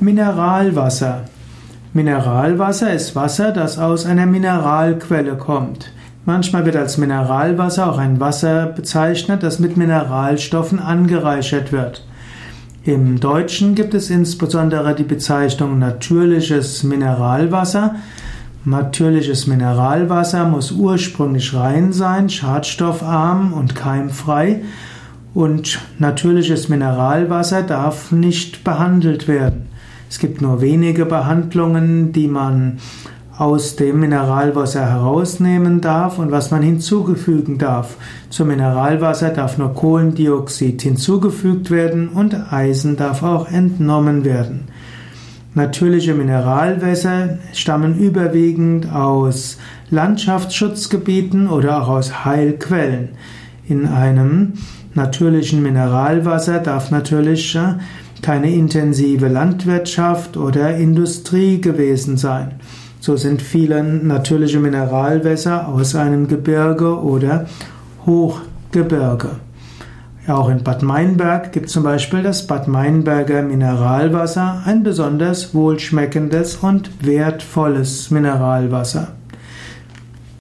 Mineralwasser. Mineralwasser ist Wasser, das aus einer Mineralquelle kommt. Manchmal wird als Mineralwasser auch ein Wasser bezeichnet, das mit Mineralstoffen angereichert wird. Im Deutschen gibt es insbesondere die Bezeichnung natürliches Mineralwasser. Natürliches Mineralwasser muss ursprünglich rein sein, schadstoffarm und keimfrei. Und natürliches Mineralwasser darf nicht behandelt werden. Es gibt nur wenige Behandlungen, die man aus dem Mineralwasser herausnehmen darf und was man hinzufügen darf. Zum Mineralwasser darf nur Kohlendioxid hinzugefügt werden und Eisen darf auch entnommen werden. Natürliche Mineralwässer stammen überwiegend aus Landschaftsschutzgebieten oder auch aus Heilquellen. In einem natürlichen Mineralwasser darf natürlich äh, keine intensive Landwirtschaft oder Industrie gewesen sein. So sind viele natürliche Mineralwässer aus einem Gebirge oder Hochgebirge. Auch in Bad Meinberg gibt es zum Beispiel das Bad Meinberger Mineralwasser, ein besonders wohlschmeckendes und wertvolles Mineralwasser.